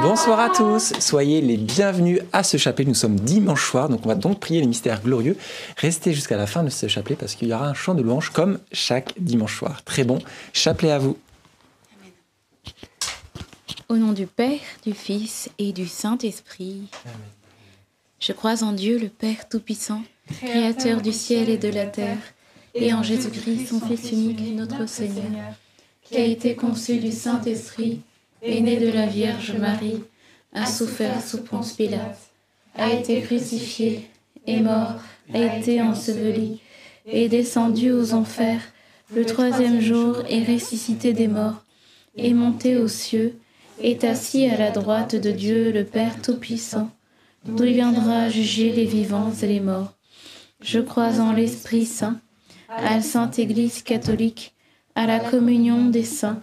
Bonsoir à tous, soyez les bienvenus à ce chapelet. Nous sommes dimanche soir, donc on va donc prier les mystères glorieux. Restez jusqu'à la fin de ce chapelet parce qu'il y aura un chant de louange comme chaque dimanche soir. Très bon chapelet à vous. Au nom du Père, du Fils et du Saint-Esprit. Je crois en Dieu, le Père Tout-Puissant, Créateur du ciel et de la terre, et en Jésus-Christ, son Fils unique, notre Seigneur, qui a été conçu du Saint-Esprit, est né de la Vierge Marie, a souffert sous Ponce Pilate, a été crucifié, est mort, a été enseveli, est descendu aux enfers, le troisième jour est ressuscité des morts, est monté aux cieux, est assis à la droite de Dieu le Père Tout-Puissant, d'où il viendra juger les vivants et les morts. Je crois en l'Esprit Saint, à la Sainte Église catholique, à la communion des saints,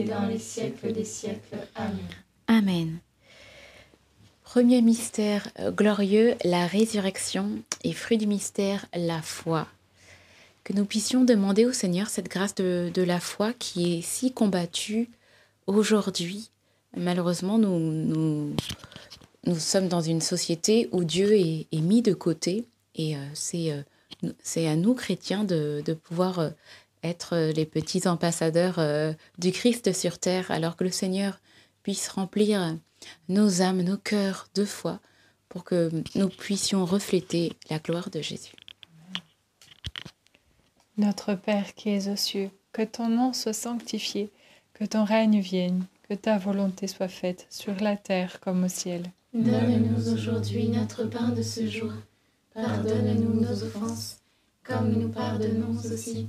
dans les siècles des siècles. Amen. Premier mystère euh, glorieux, la résurrection, et fruit du mystère, la foi. Que nous puissions demander au Seigneur cette grâce de, la foi qui est si combattue aujourd'hui. Malheureusement, nous, sommes dans une société où Dieu est, mis de côté, et euh, c'est euh, c'est à nous, chrétiens, de, pouvoir être les petits ambassadeurs euh, du Christ sur terre, alors que le Seigneur puisse remplir nos âmes, nos cœurs de foi, pour que nous puissions refléter la gloire de Jésus. Notre Père qui es aux cieux, que ton nom soit sanctifié, que ton règne vienne, que ta volonté soit faite sur la terre comme au ciel. Donne-nous aujourd'hui notre pain de ce jour. Pardonne-nous nos offenses, comme nous pardonnons aussi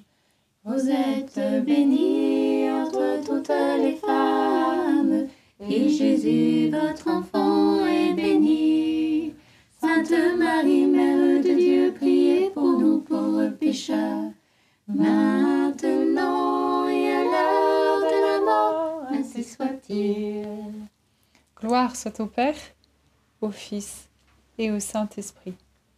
Vous êtes bénie entre toutes les femmes, et Jésus, votre enfant, est béni. Sainte Marie, Mère de Dieu, priez pour nous pauvres pécheurs, maintenant et à l'heure de la mort, ainsi soit-il. Gloire soit au Père, au Fils et au Saint-Esprit.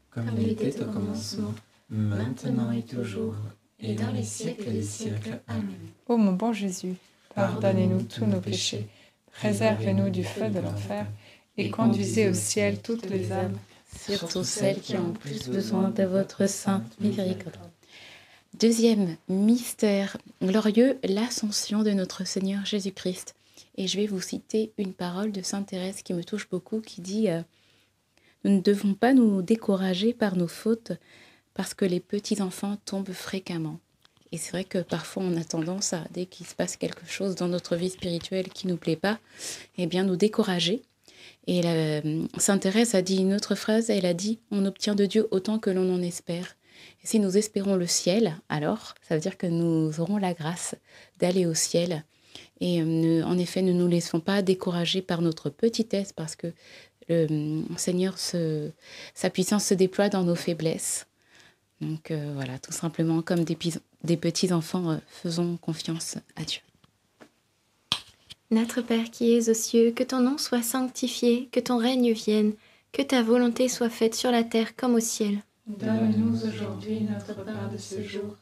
Comme il était au commencement, maintenant et toujours, et dans les siècles des siècles. Amen. Ô mon bon Jésus, pardonnez-nous tous nos péchés, préservez-nous du feu de l'enfer, et conduisez au ciel toutes les âmes, surtout celles qui ont plus besoin de votre sainte miséricorde. Deuxième mystère glorieux, l'ascension de notre Seigneur Jésus-Christ. Et je vais vous citer une parole de Sainte Thérèse qui me touche beaucoup, qui dit euh, Nous ne devons pas nous décourager par nos fautes, parce que les petits-enfants tombent fréquemment. Et c'est vrai que parfois on a tendance à, dès qu'il se passe quelque chose dans notre vie spirituelle qui ne nous plaît pas, eh bien nous décourager. Et la, Sainte Thérèse a dit une autre phrase, elle a dit On obtient de Dieu autant que l'on en espère. Si nous espérons le ciel, alors ça veut dire que nous aurons la grâce d'aller au ciel. Et ne, en effet, ne nous laissons pas décourager par notre petitesse parce que le Seigneur, se, sa puissance se déploie dans nos faiblesses. Donc euh, voilà, tout simplement comme des, des petits-enfants, euh, faisons confiance à Dieu. Notre Père qui es aux cieux, que ton nom soit sanctifié, que ton règne vienne, que ta volonté soit faite sur la terre comme au ciel. Donne-nous aujourd'hui notre pain de ce jour.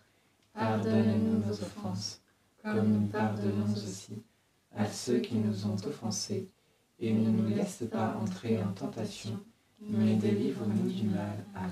Pardonne-nous nos offenses, comme nous pardonnons aussi à ceux qui nous ont offensés. Et ne nous laisse pas entrer en tentation, mais délivre-nous du mal. Amen.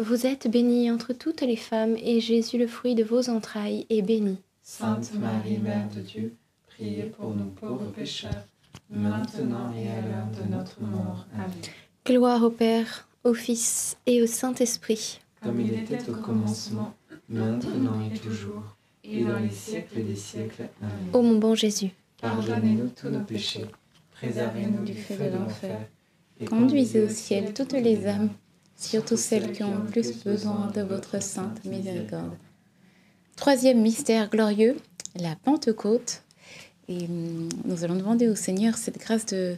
Vous êtes bénie entre toutes les femmes, et Jésus, le fruit de vos entrailles, est béni. Sainte Marie, Mère de Dieu, priez pour nous pauvres pécheurs, maintenant et à l'heure de notre mort. Amen. Gloire au Père, au Fils et au Saint-Esprit. Comme il était au commencement, maintenant et toujours, et dans les siècles des siècles. Amen. Ô mon bon Jésus, Pardonnez-nous tous nos péchés, préservez-nous du feu de l'enfer, et Conduisez au ciel toutes les âmes, surtout celles qui ont le plus besoin de votre sainte miséricorde. Troisième mystère glorieux, la Pentecôte. Et hum, nous allons demander au Seigneur cette grâce de,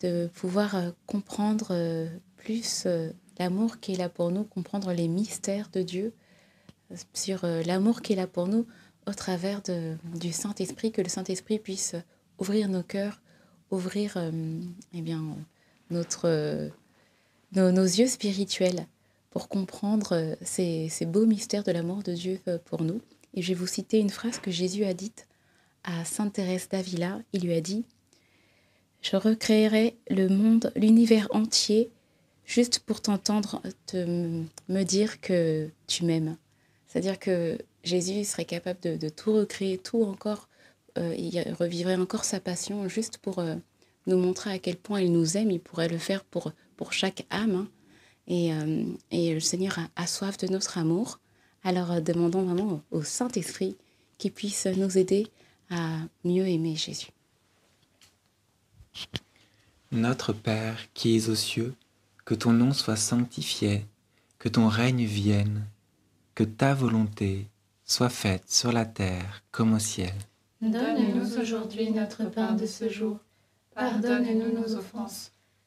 de pouvoir euh, comprendre euh, plus euh, l'amour qui est là pour nous, comprendre les mystères de Dieu, sur l'amour qui est là pour nous au travers de- du Saint-Esprit, que le Saint-Esprit puisse ouvrir nos cœurs, ouvrir euh, eh bien, notre, nos, yeux spirituels pour comprendre euh, ces, beaux mystères de l'amour de Dieu euh, pour nous. Et je vais vous citer une phrase que Jésus a dite à Sainte Thérèse d'Avila. Il lui a dit Je recréerai le monde, l'univers entier, juste pour t'entendre te me dire que tu m'aimes. C'est-à-dire que Jésus serait capable de, tout recréer, tout encore, euh, il revivrait encore sa passion juste pour nous montrer à quel point il nous aime. Il pourrait le faire pour, pour chaque âme. hein. Et, euh, et le Seigneur a, a soif de notre amour. Alors euh, demandons vraiment au, au Saint-Esprit qui puisse nous aider à mieux aimer Jésus. Notre Père qui es aux cieux, que ton nom soit sanctifié, que ton règne vienne, que ta volonté soit faite sur la terre comme au ciel. Donne-nous aujourd'hui notre pain de ce jour. Pardonne-nous nos offenses,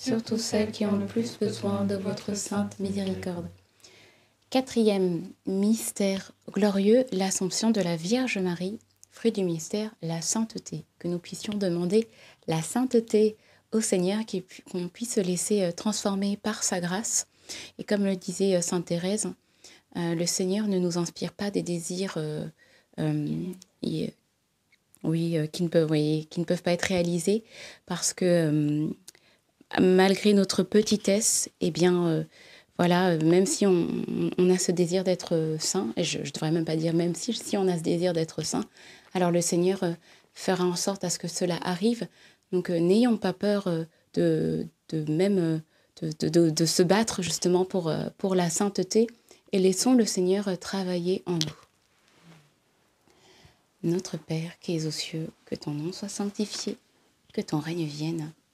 surtout celles qui ont le plus besoin de votre sainte miséricorde. Quatrième mystère glorieux, l'Assomption de la Vierge Marie, fruit du mystère, la sainteté. Que nous puissions demander la sainteté au Seigneur, qu'on puisse se laisser euh, transformer par sa grâce. Et comme le disait euh, Sainte Thérèse, euh, le Seigneur ne nous inspire pas des désirs oui, qui, ne peuvent, qui ne peuvent pas être réalisés parce que malgré notre petitesse, eh bien, euh, voilà, euh, même si on, a ce désir d'être euh, saint, et je ne devrais même pas dire même si, si on a ce désir d'être saint, alors le Seigneur fera en sorte à ce que cela arrive. Donc n'ayons pas peur de, même de, se battre justement pour, pour la sainteté et laissons le Seigneur travailler en nous. Notre Père qui es aux cieux, que ton nom soit sanctifié, que ton règne vienne,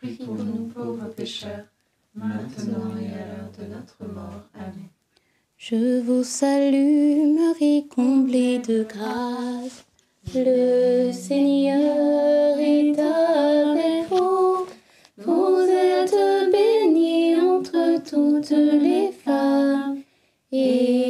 prie pour nous pauvres pécheurs, maintenant et à l'heure de notre mort. Amen. Je vous salue, Marie, comblée de grâce. Le Seigneur est avec vous. Vous êtes bénie entre toutes les femmes. Et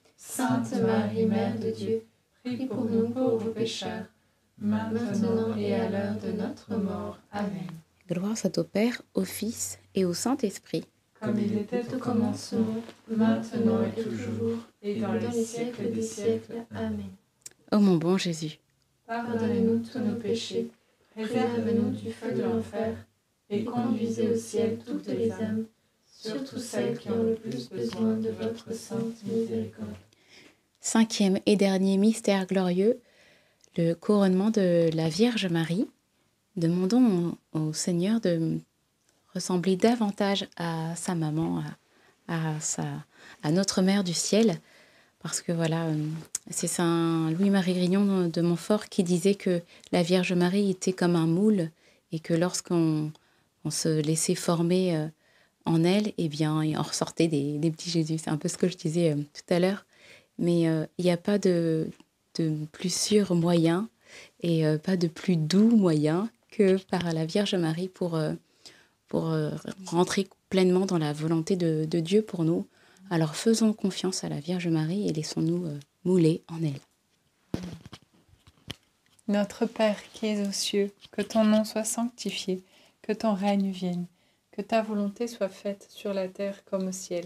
Sainte Marie, Mère de Dieu, prie pour nous pauvres pécheurs, maintenant et à l'heure de notre mort. Amen. Gloire soit au Père, au Fils et au Saint-Esprit. Comme il était au commencement, maintenant et toujours, et dans les siècles des siècles. Amen. Ô mon bon Jésus, Pardonnez-nous tous nos péchés, préservez-nous du feu de l'enfer, et conduisez au ciel toutes les âmes, surtout celles qui ont le plus besoin de votre sainte miséricorde. Cinquième et dernier mystère glorieux, le couronnement de la Vierge Marie. Demandons au Seigneur de ressembler davantage à sa maman, à, à sa, à notre Mère du ciel, parce que voilà, euh, c'est Saint Louis-Marie Grignon de Montfort qui disait que la Vierge Marie était comme un moule et que lorsqu'on on se laissait former euh, en elle, eh bien, il en ressortait des, des petits Jésus. C'est un peu ce que je disais euh, tout à l'heure. Mais euh, il n'y a pas de, plus sûr moyen et euh, pas de plus doux moyen que par la Vierge Marie pour, euh, rentrer pleinement dans la volonté de, de Dieu pour nous. Alors faisons confiance à la Vierge Marie et laissons-nous mouler en elle. Notre Père qui es aux cieux, que ton nom soit sanctifié, que ton règne vienne, que ta volonté soit faite sur la terre comme au ciel.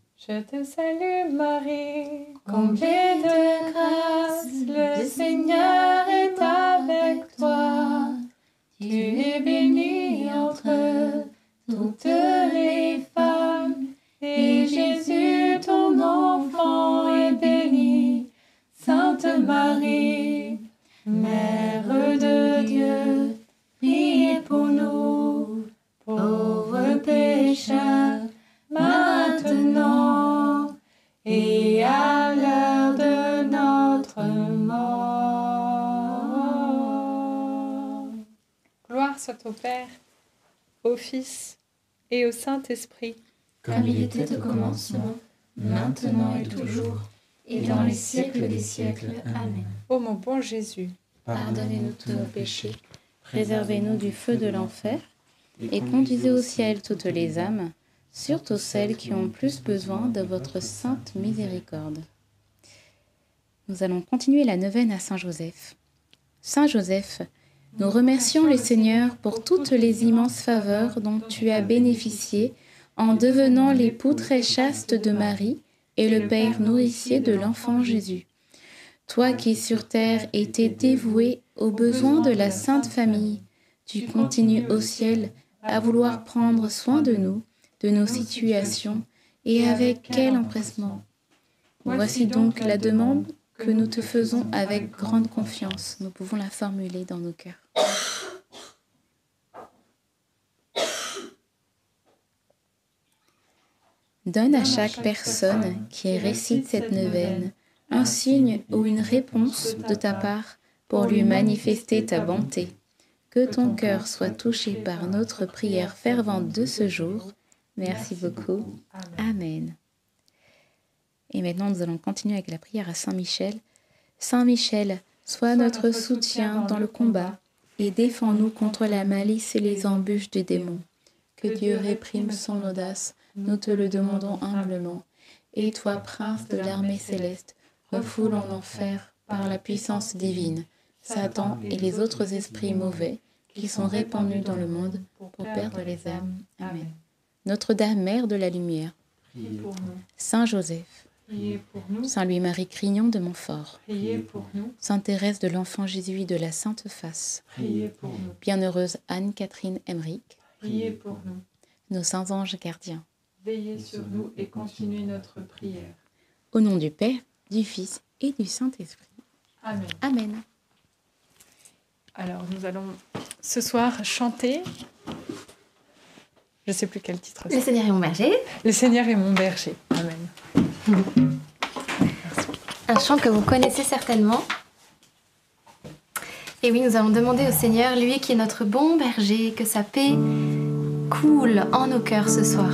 Je te salue Marie, Comblée de grâce, le Seigneur est avec toi. Tu es bénie entre toutes les femmes, et Jésus, ton enfant, est béni. Sainte Marie, Mère soit au Père, au Fils et au Saint-Esprit, Comme il était au commencement, maintenant et toujours, et dans les siècles des siècles. Amen. Ô mon bon Jésus, pardonnez-nous tous nos péchés, préservez-nous du feu de l'enfer, et conduisez au ciel toutes les âmes, surtout celles qui ont plus besoin de votre sainte miséricorde. Nous allons continuer la neuvaine à Saint Joseph. Saint Joseph, nous remercions le Seigneur pour toutes les immenses faveurs dont tu as bénéficié en devenant l'époux très chaste de Marie et le Père nourricier de l'enfant Jésus. Toi qui sur terre étais dévoué aux besoins de la Sainte Famille, tu continues au ciel à vouloir prendre soin de nous, de nos situations, et avec quel empressement. Voici donc la demande que nous te faisons avec grande confiance. Nous pouvons la formuler dans nos cœurs. Donne à chaque personne qui récite cette neuvaine un signe ou une réponse de ta part pour lui manifester ta bonté. Que ton cœur soit touché par notre prière fervente de ce jour. Merci beaucoup. Amen. Et maintenant, nous allons continuer avec la prière à Saint Michel. Saint Michel, sois notre soutien dans le combat et défends-nous contre la malice et les embûches des démons. Que Dieu réprime son audace, nous te le demandons humblement. Et toi, prince de l'armée céleste, refoule en enfer par la puissance divine Satan et les autres esprits mauvais qui sont répandus dans le monde pour perdre les âmes. Amen. Notre-Dame, Mère de la Lumière, Saint Joseph, Saint Louis-Marie Crignon de Montfort, Sainte Thérèse de l'Enfant Jésus de la Sainte Face, Bienheureuse Anne-Catherine Emmerich, pour nous. Nos saints anges gardiens, veillez sur nous et continuez notre prière. Au nom du Père, du Fils et du Saint-Esprit. Amen. Amen. Alors, nous allons ce soir chanter. Je ne sais plus quel titre. Le Seigneur est mon berger. Le Seigneur est mon berger. Amen. Un chant que vous connaissez certainement. Et oui, nous allons demander au Seigneur, lui qui est notre bon berger, que sa paix coule en nos cœurs ce soir.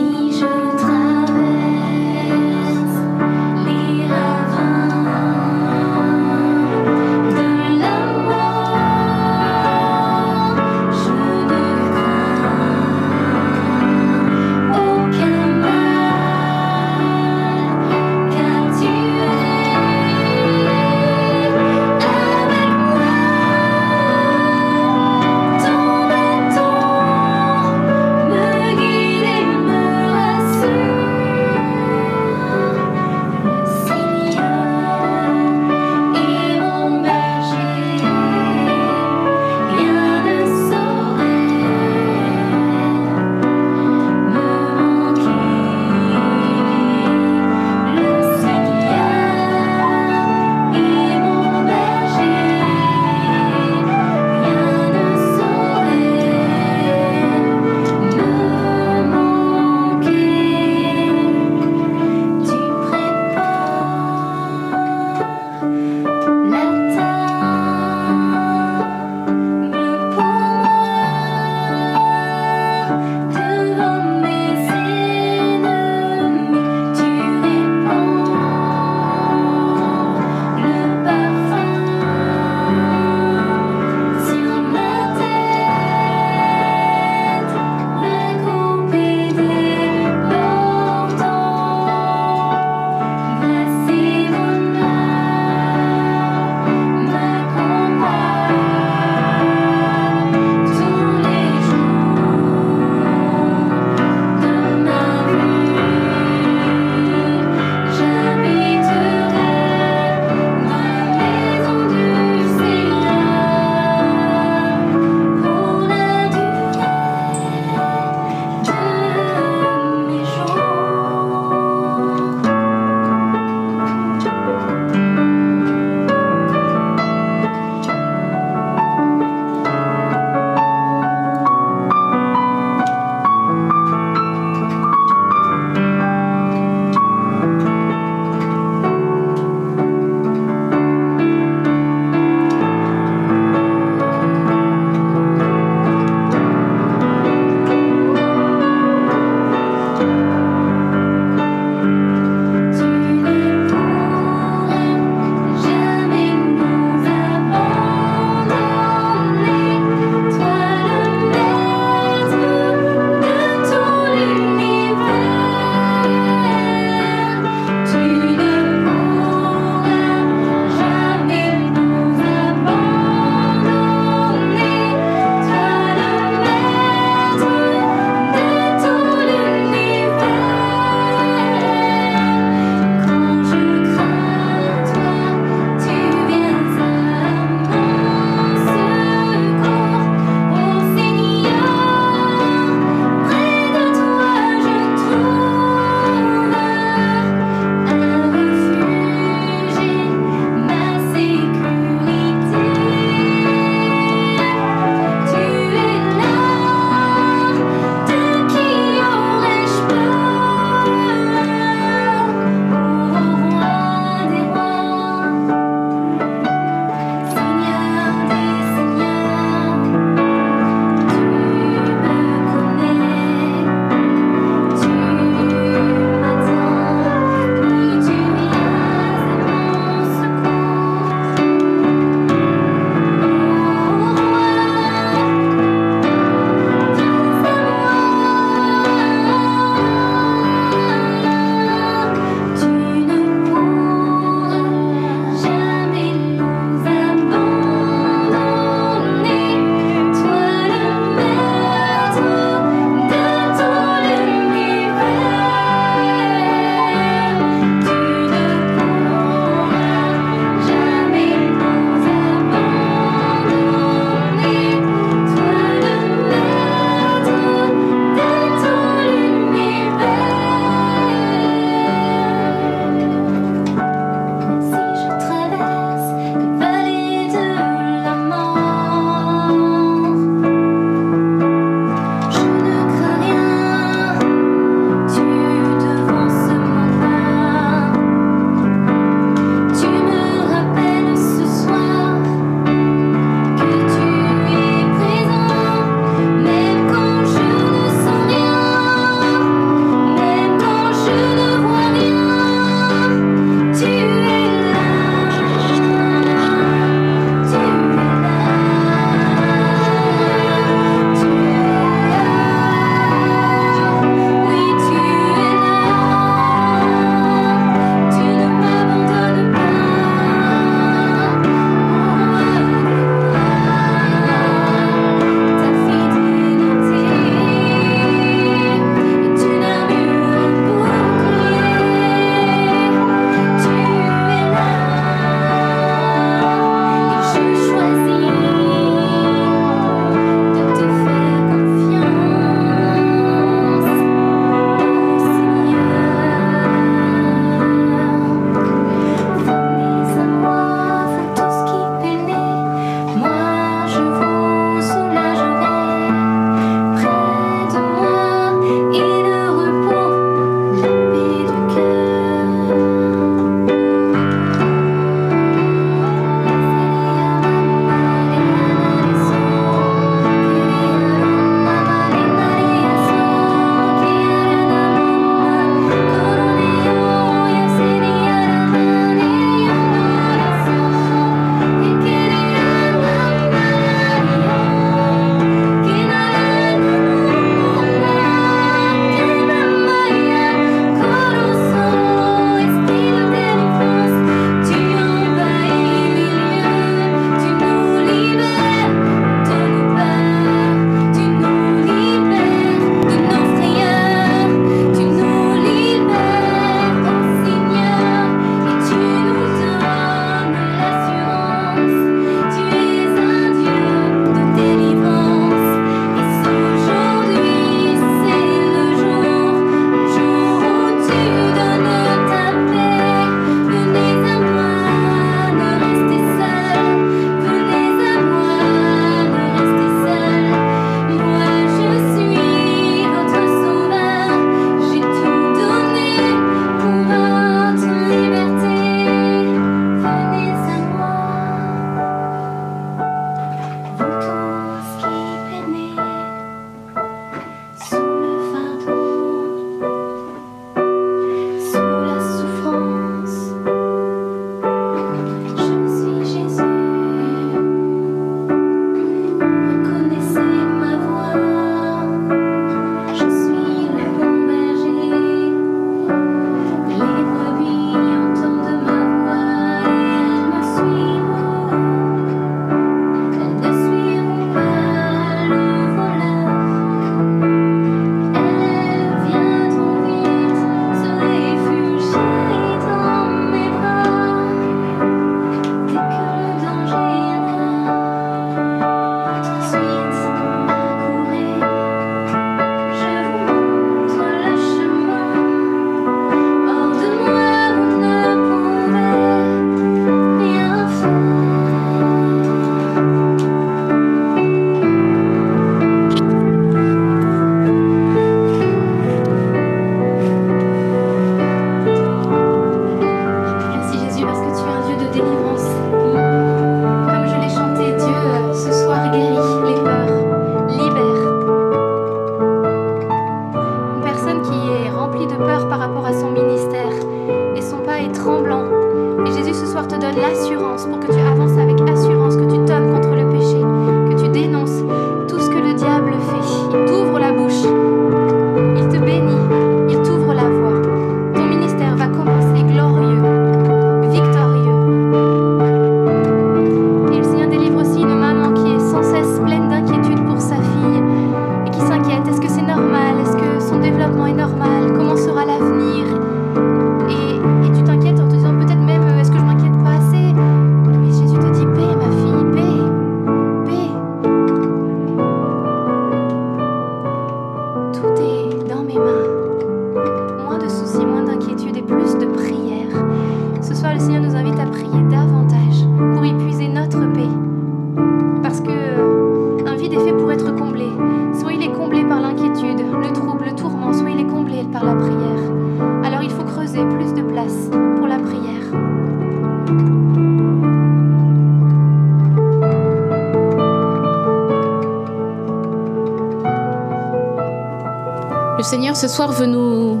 Ce soir veut nous,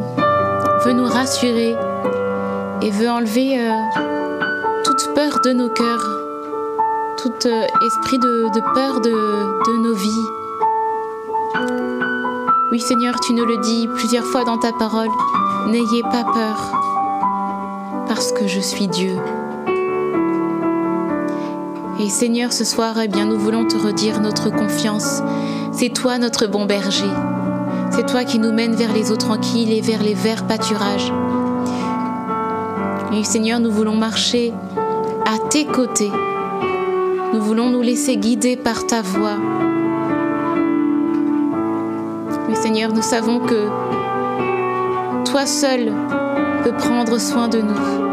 veut nous rassurer et veut enlever euh, toute peur de nos cœurs, tout euh, esprit de, peur de, de nos vies. Oui Seigneur, tu nous le dis plusieurs fois dans ta parole, n'ayez pas peur, parce que je suis Dieu. Et Seigneur, ce soir, eh bien, nous voulons te redire notre confiance. C'est toi notre bon berger. C'est toi qui nous mènes vers les eaux tranquilles et vers les verts pâturages. Et Seigneur, nous voulons marcher à tes côtés. Nous voulons nous laisser guider par ta voix. Oui, Seigneur, nous savons que toi seul peux prendre soin de nous.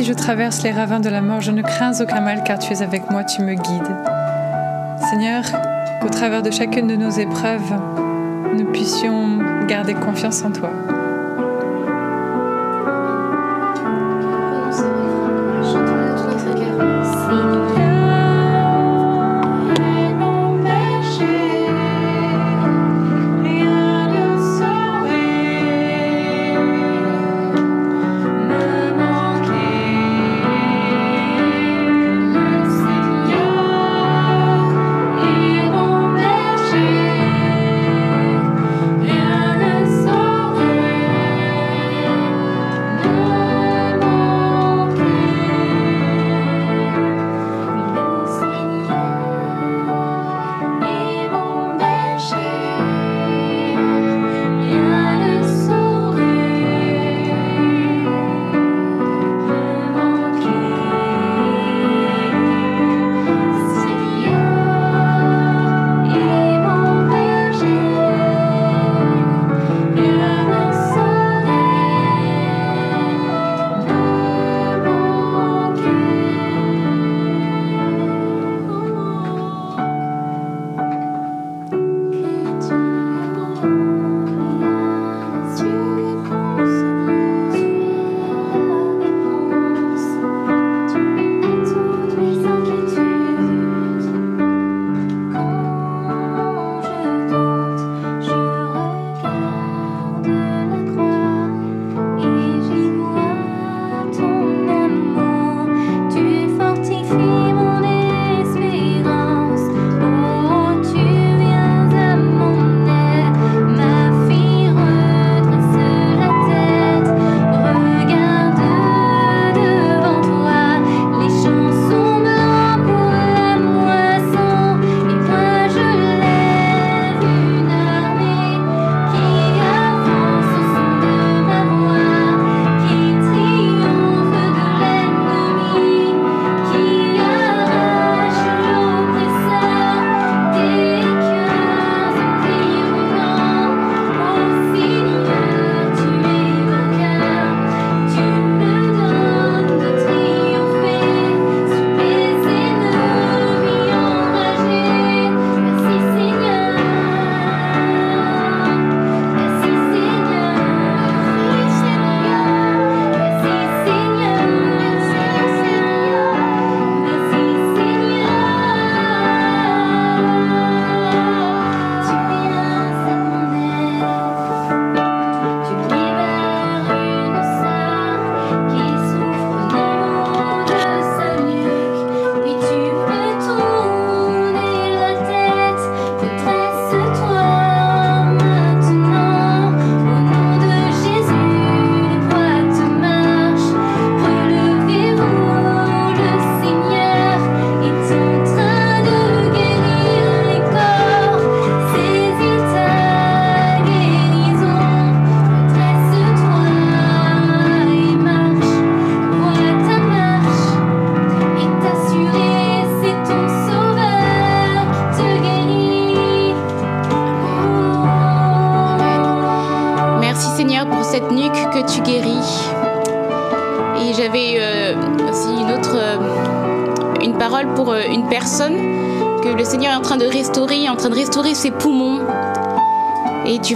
Si je traverse les ravins de la mort, je ne crains aucun mal car tu es avec moi, tu me guides. Seigneur, qu'au travers de chacune de nos épreuves, nous puissions garder confiance en toi.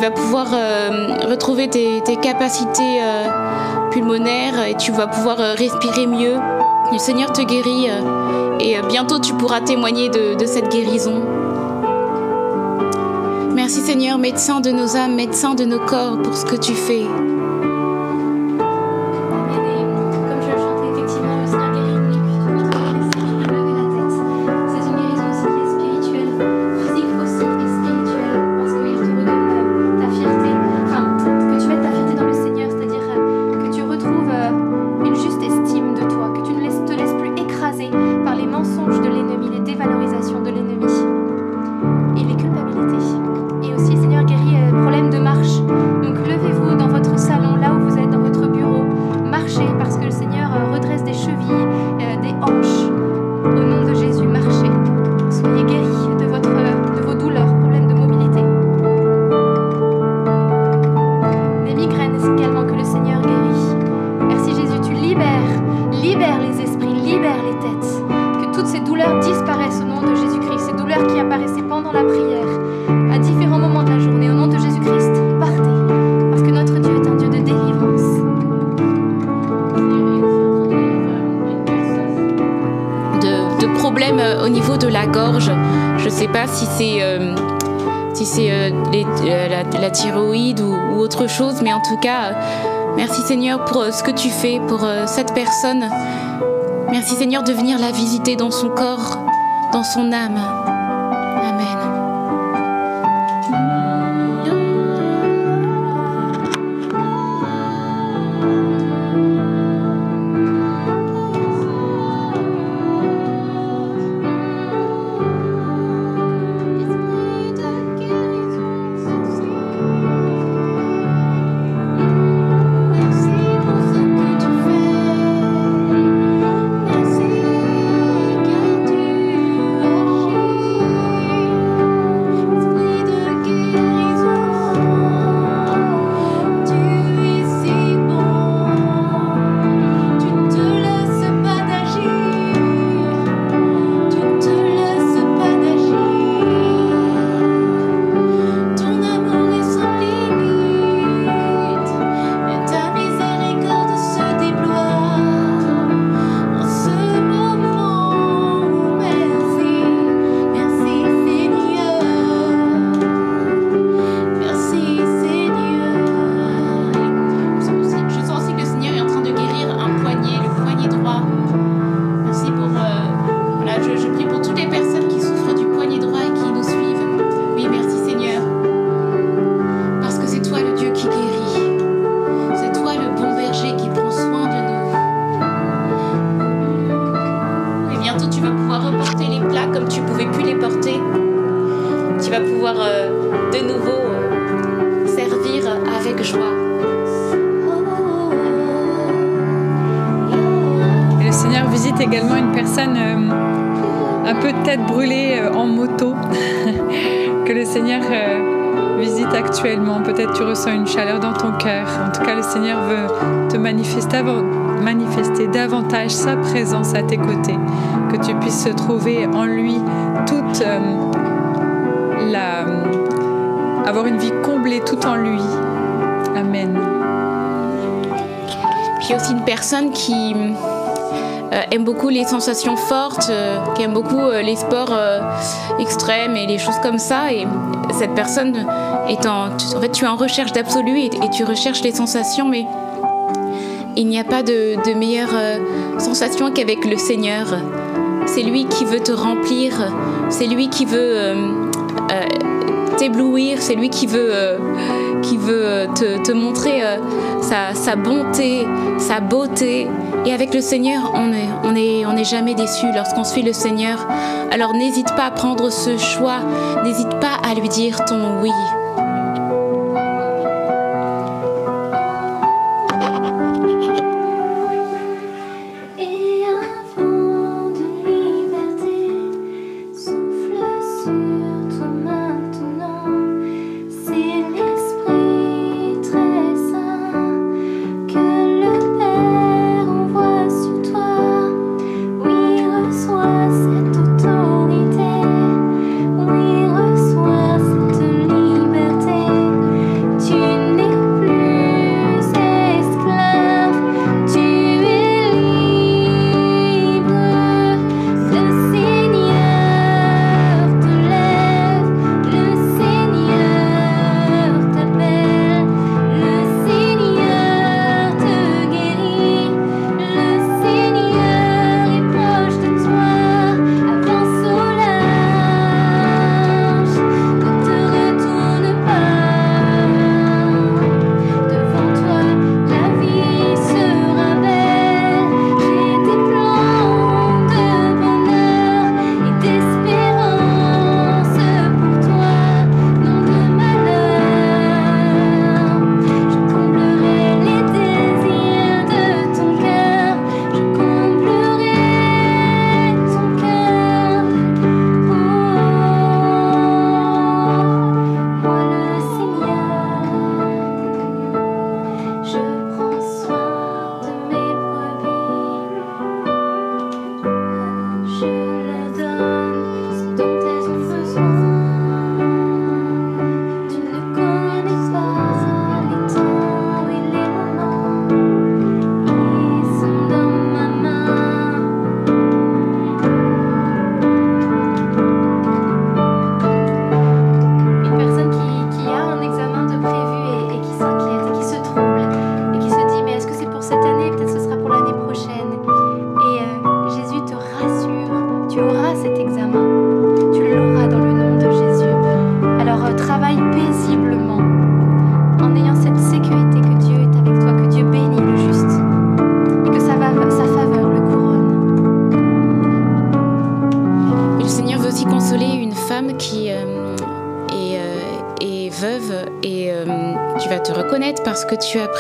Vas pouvoir euh, retrouver tes, capacités euh, pulmonaires et tu vas pouvoir euh, respirer mieux. Le Seigneur te guérit et bientôt tu pourras témoigner de cette guérison. Merci Seigneur, médecin de nos âmes, médecin de nos corps, pour ce que tu fais. Seigneur pour euh, ce que tu fais pour euh, cette personne. Merci Seigneur de venir la visiter dans son corps, dans son âme. Sa présence à tes côtés, que tu puisses trouver en lui toute euh, la avoir une vie comblée tout en lui. Amen. Puis aussi une personne qui euh, aime beaucoup les sensations fortes, euh, qui aime beaucoup les sports extrêmes et les choses comme ça. Et cette personne est en, en fait, tu es en recherche d'absolu et, tu recherches les sensations, mais il n'y a pas de, meilleure euh, sensation qu'avec le Seigneur. C'est lui qui veut te remplir, c'est lui qui veut euh, euh, t'éblouir, c'est lui qui veut, te, montrer sa, bonté, sa beauté. Et avec le Seigneur, on n'est jamais déçu lorsqu'on suit le Seigneur. Alors n'hésite pas à prendre ce choix, n'hésite pas à lui dire ton oui.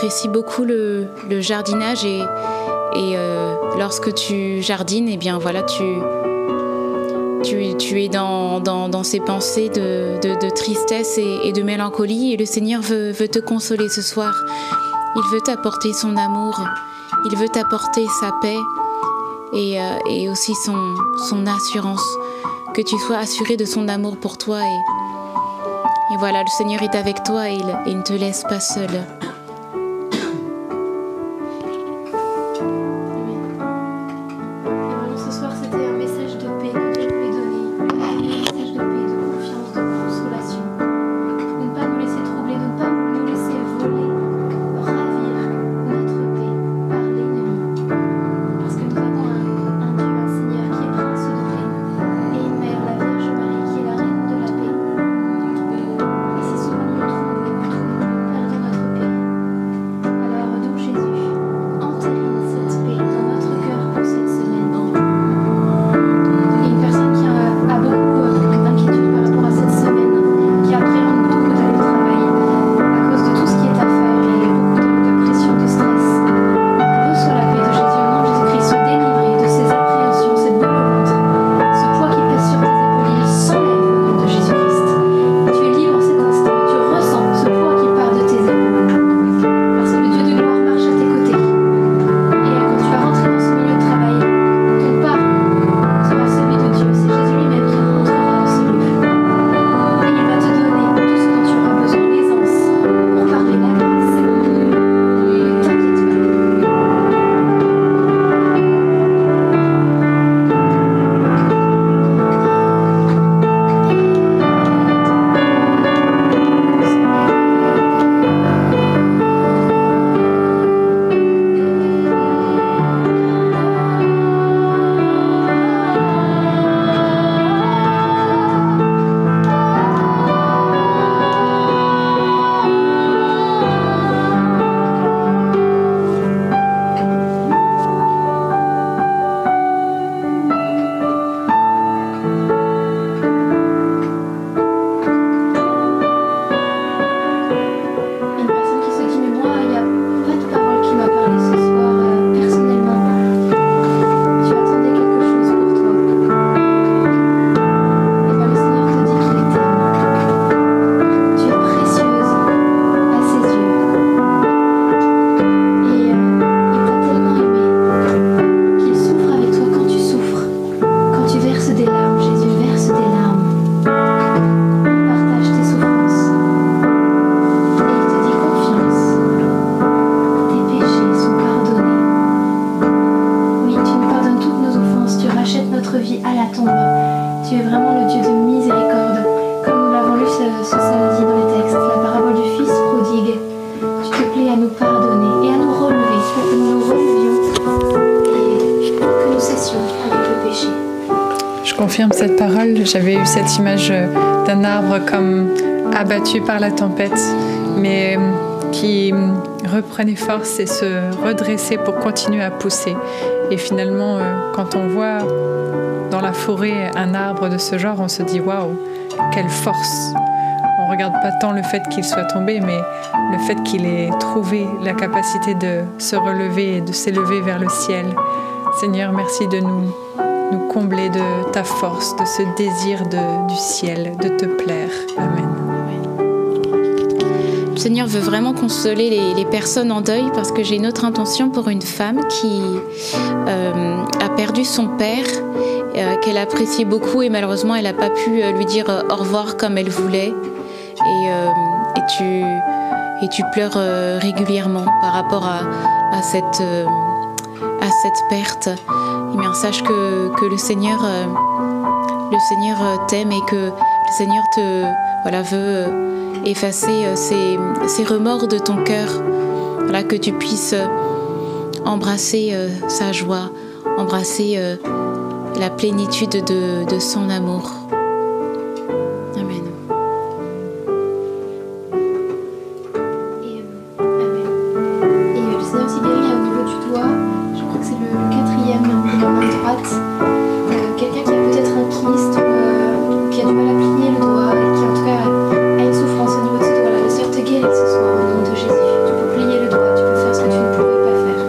Apprécies beaucoup le, jardinage et, et lorsque tu jardines, et eh bien voilà, tu, es dans, ces pensées de, tristesse et, de mélancolie et le Seigneur veut, te consoler ce soir. Il veut t'apporter son amour, il veut t'apporter sa paix et, euh, aussi son, assurance, que tu sois assuré de son amour pour toi. Et, voilà, le Seigneur est avec toi et il ne te laisse pas seul. J'avais eu cette image d'un arbre comme abattu par la tempête, mais euh, qui reprenait force et se redressait pour continuer à pousser. Et finalement, euh, quand on voit dans la forêt un arbre de ce genre, on se dit waouh, quelle force! On regarde pas tant le fait qu'il soit tombé, mais le fait qu'il ait trouvé la capacité de se relever et de s'élever vers le ciel. Seigneur, merci de nous combler de ta force, de ce désir du ciel, de te plaire. Amen. Le Seigneur veut vraiment consoler les, personnes en deuil parce que j'ai une autre intention pour une femme qui euh, a perdu son père, euh, qu'elle appréciait beaucoup et malheureusement elle n'a pas pu euh, lui dire au revoir comme elle voulait. Et, tu, pleures régulièrement par rapport à cette perte. Eh bien, sache que, le Seigneur, euh, euh, t'aime et que le Seigneur te voilà, veut euh, effacer ces, remords de ton cœur, voilà, que tu puisses embrasser sa joie, embrasser la plénitude de, de son amour. Euh, quelqu'un qui a peut-être un kyste ou euh, qui a du mal à plier le doigt et qui en tout cas a une souffrance au niveau de ce doigt-là, les sœurs te guérit ce soir au nom de Jésus. Tu peux plier le doigt, tu peux faire ce que tu ne pouvais pas faire.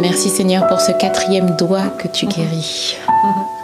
Merci Seigneur pour ce quatrième doigt que tu mhm. guéris. Mhm.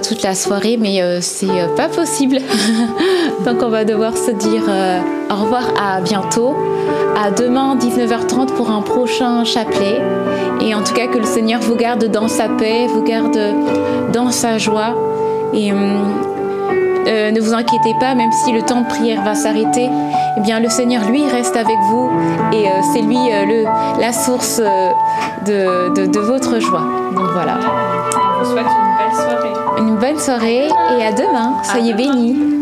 Toute la soirée, mais euh, c'est euh, pas possible. Donc on va devoir se dire euh, au revoir à bientôt, à demain 19h30 pour un prochain chapelet. Et en tout cas que le Seigneur vous garde dans sa paix, vous garde dans sa joie. Et ne vous inquiétez pas, même si le temps de prière va s'arrêter, eh bien le Seigneur lui reste avec vous et c'est lui la source de, votre joie. Donc voilà. Souhaite une une bonne soirée et à demain. Soyez bénis.